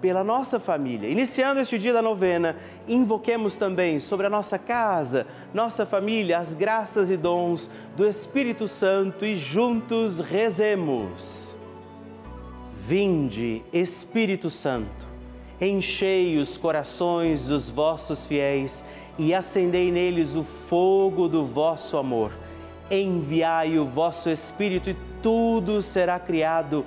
pela nossa família. Iniciando este dia da novena, invoquemos também sobre a nossa casa, nossa família, as graças e dons do Espírito Santo e juntos rezemos. Vinde, Espírito Santo, enchei os corações dos vossos fiéis e acendei neles o fogo do vosso amor. Enviai o vosso Espírito e tudo será criado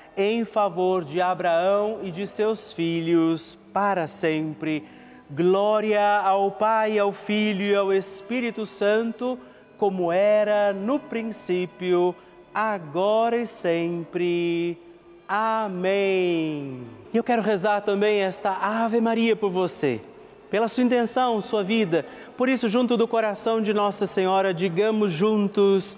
em favor de Abraão e de seus filhos, para sempre. Glória ao Pai, ao Filho e ao Espírito Santo, como era no princípio, agora e sempre. Amém. E eu quero rezar também esta Ave Maria por você, pela sua intenção, sua vida. Por isso, junto do coração de Nossa Senhora, digamos juntos: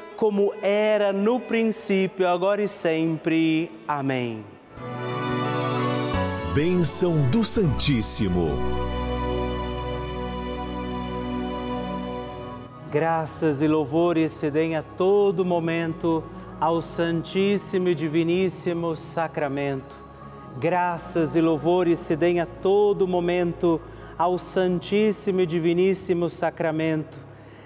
como era no princípio, agora e sempre. Amém. Bênção do Santíssimo. Graças e louvores se deem a todo momento ao Santíssimo e Diviníssimo Sacramento. Graças e louvores se deem a todo momento ao Santíssimo e Diviníssimo Sacramento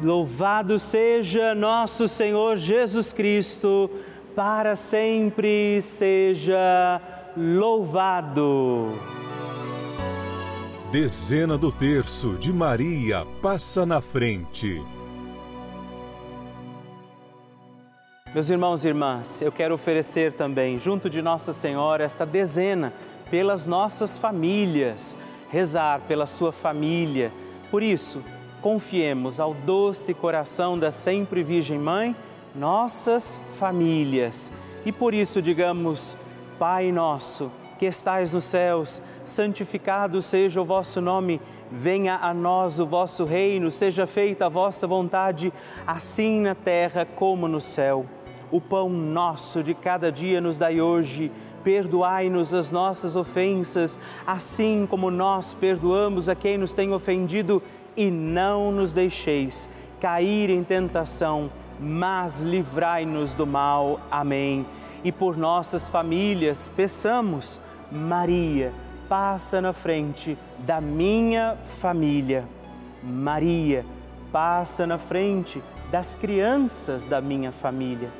Louvado seja nosso Senhor Jesus Cristo, para sempre seja louvado. Dezena do terço de Maria passa na frente. Meus irmãos e irmãs, eu quero oferecer também, junto de Nossa Senhora, esta dezena pelas nossas famílias, rezar pela sua família. Por isso, confiemos ao doce coração da sempre Virgem Mãe nossas famílias. E por isso digamos: Pai nosso, que estais nos céus, santificado seja o vosso nome, venha a nós o vosso reino, seja feita a vossa vontade, assim na terra como no céu. O pão nosso de cada dia nos dai hoje. Perdoai-nos as nossas ofensas, assim como nós perdoamos a quem nos tem ofendido e não nos deixeis cair em tentação, mas livrai-nos do mal. Amém. E por nossas famílias, peçamos, Maria, passa na frente da minha família. Maria, passa na frente das crianças da minha família.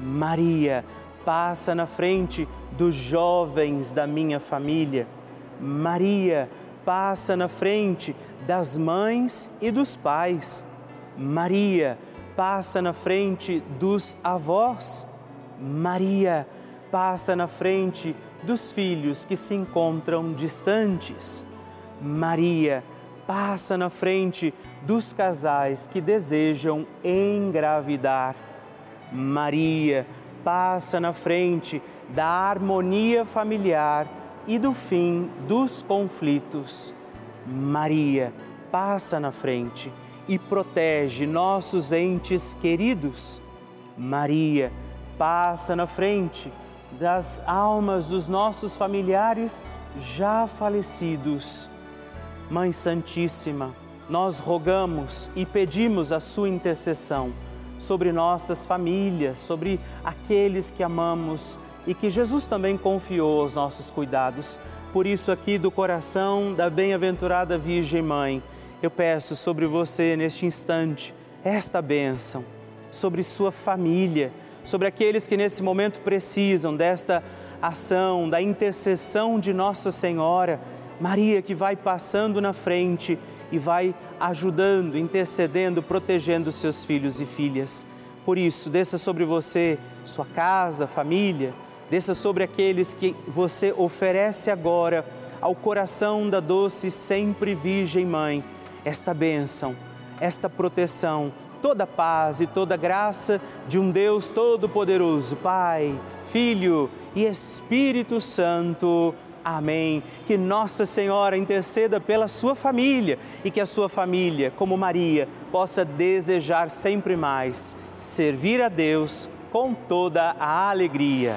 Maria, passa na frente dos jovens da minha família. Maria, passa na frente das mães e dos pais. Maria passa na frente dos avós. Maria passa na frente dos filhos que se encontram distantes. Maria passa na frente dos casais que desejam engravidar. Maria passa na frente da harmonia familiar e do fim dos conflitos. Maria passa na frente e protege nossos entes queridos. Maria passa na frente das almas dos nossos familiares já falecidos. Mãe Santíssima, nós rogamos e pedimos a sua intercessão sobre nossas famílias, sobre aqueles que amamos e que Jesus também confiou aos nossos cuidados. Por isso, aqui do coração da bem-aventurada Virgem Mãe, eu peço sobre você neste instante esta bênção, sobre sua família, sobre aqueles que nesse momento precisam desta ação, da intercessão de Nossa Senhora Maria que vai passando na frente e vai ajudando, intercedendo, protegendo seus filhos e filhas. Por isso, desça sobre você, sua casa, família, desça sobre aqueles que você oferece agora ao coração da doce sempre Virgem Mãe, esta bênção, esta proteção, toda paz e toda graça de um Deus Todo-Poderoso, Pai, Filho e Espírito Santo. Amém. Que Nossa Senhora interceda pela sua família e que a sua família, como Maria, possa desejar sempre mais servir a Deus com toda a alegria.